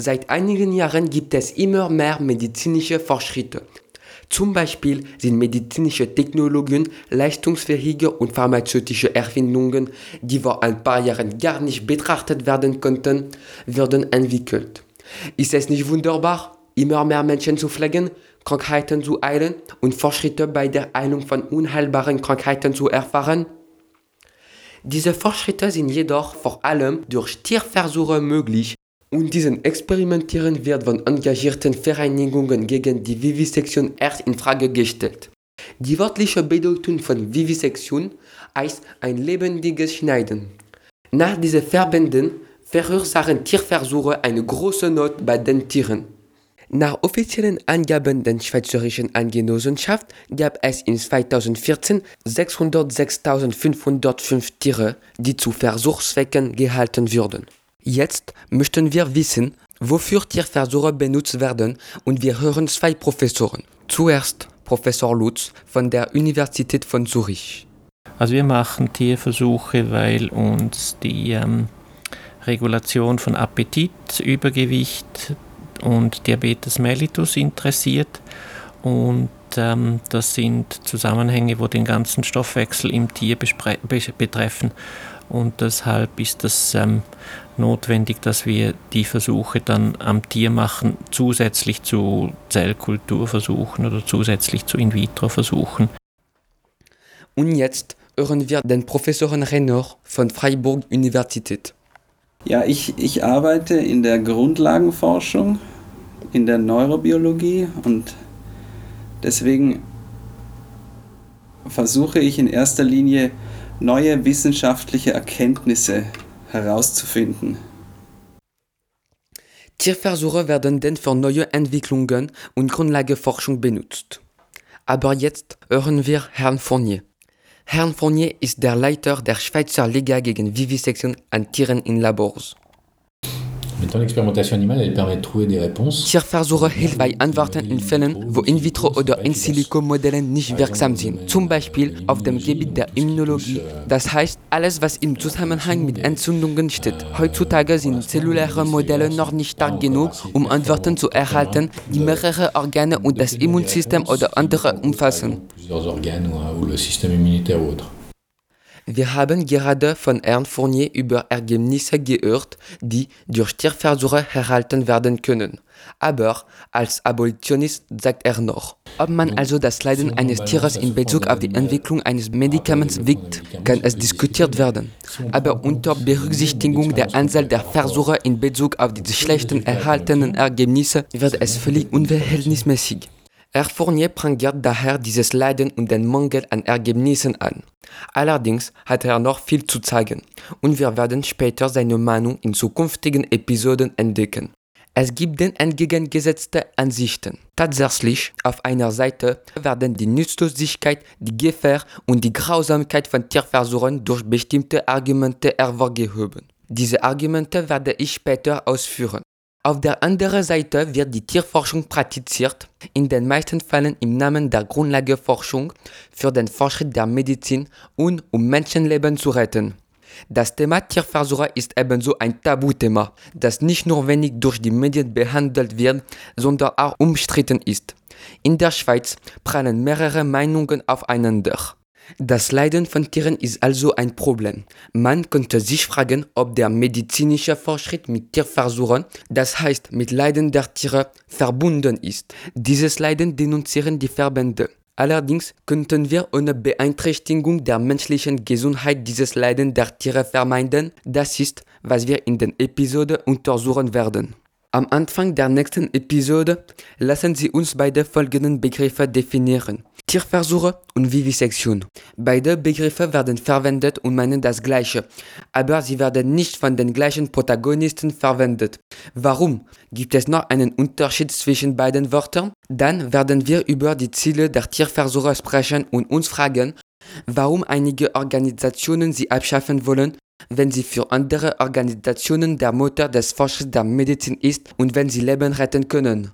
Seit einigen Jahren gibt es immer mehr medizinische Fortschritte. Zum Beispiel sind medizinische Technologien, leistungsfähige und pharmazeutische Erfindungen, die vor ein paar Jahren gar nicht betrachtet werden konnten, werden entwickelt. Ist es nicht wunderbar, immer mehr Menschen zu pflegen, Krankheiten zu heilen und Fortschritte bei der Heilung von unheilbaren Krankheiten zu erfahren? Diese Fortschritte sind jedoch vor allem durch Tierversuche möglich und diesen Experimentieren wird von engagierten Vereinigungen gegen die Vivisektion erst in Frage gestellt. Die wörtliche Bedeutung von Vivisektion heißt ein lebendiges Schneiden. Nach diesen Verbänden verursachen Tierversuche eine große Not bei den Tieren. Nach offiziellen Angaben der Schweizerischen Angenossenschaft gab es in 2014 606.505 Tiere, die zu Versuchszwecken gehalten wurden. Jetzt möchten wir wissen, wofür Tierversuche benutzt werden und wir hören zwei Professoren. Zuerst Professor Lutz von der Universität von Zürich. Also wir machen Tierversuche, weil uns die ähm, Regulation von Appetit, Übergewicht, und Diabetes mellitus interessiert. Und ähm, das sind Zusammenhänge, wo den ganzen Stoffwechsel im Tier betreffen. Und deshalb ist es ähm, notwendig, dass wir die Versuche dann am Tier machen, zusätzlich zu Zellkulturversuchen oder zusätzlich zu In-vitro-Versuchen. Und jetzt hören wir den Professor Renner von Freiburg Universität. Ja, ich, ich arbeite in der Grundlagenforschung, in der Neurobiologie und deswegen versuche ich in erster Linie neue wissenschaftliche Erkenntnisse herauszufinden. Tierversuche werden denn für neue Entwicklungen und Grundlageforschung benutzt. Aber jetzt hören wir Herrn Fournier. Herrn Fournier ist der Leiter der Schweizer Liga gegen Vivisektion an Tieren in Labors. Tierversuche hilft bei Antworten in Fällen, wo In-vitro- oder In-silico-Modelle nicht wirksam sind. Zum Beispiel auf dem Gebiet der Immunologie. Das heißt, alles, was im Zusammenhang mit Entzündungen steht. Heutzutage sind zelluläre Modelle noch nicht stark genug, um Antworten zu erhalten, die mehrere Organe und das Immunsystem oder andere umfassen. Wir haben gerade von Herrn Fournier über Ergebnisse gehört, die durch Tierversuche erhalten werden können. Aber als Abolitionist sagt er noch, ob man also das Leiden eines Tieres in Bezug auf die Entwicklung eines Medikaments wiegt, kann es diskutiert werden. Aber unter Berücksichtigung der Anzahl der Versuche in Bezug auf die schlechten erhaltenen Ergebnisse wird es völlig unverhältnismäßig. Herr Fournier prangiert daher dieses Leiden und den Mangel an Ergebnissen an. Allerdings hat er noch viel zu zeigen und wir werden später seine Meinung in zukünftigen Episoden entdecken. Es gibt denn entgegengesetzte Ansichten. Tatsächlich, auf einer Seite werden die Nutzlosigkeit, die Gefahr und die Grausamkeit von Tierversuchen durch bestimmte Argumente hervorgehoben. Diese Argumente werde ich später ausführen. Auf der anderen Seite wird die Tierforschung praktiziert, in den meisten Fällen im Namen der Grundlageforschung für den Fortschritt der Medizin und um Menschenleben zu retten. Das Thema Tierversuche ist ebenso ein Tabuthema, das nicht nur wenig durch die Medien behandelt wird, sondern auch umstritten ist. In der Schweiz prallen mehrere Meinungen aufeinander. Das Leiden von Tieren ist also ein Problem. Man könnte sich fragen, ob der medizinische Fortschritt mit Tierversuchen, das heißt mit Leiden der Tiere, verbunden ist. Dieses Leiden denunzieren die Verbände. Allerdings könnten wir ohne Beeinträchtigung der menschlichen Gesundheit dieses Leiden der Tiere vermeiden. Das ist, was wir in der Episode untersuchen werden. Am Anfang der nächsten Episode lassen Sie uns beide folgenden Begriffe definieren. Tierversuche und Vivisektion. Beide Begriffe werden verwendet und meinen das Gleiche, aber sie werden nicht von den gleichen Protagonisten verwendet. Warum? Gibt es noch einen Unterschied zwischen beiden Wörtern? Dann werden wir über die Ziele der Tierversuche sprechen und uns fragen, warum einige Organisationen sie abschaffen wollen, wenn sie für andere Organisationen der Motor des Fortschritts der Medizin ist und wenn sie Leben retten können.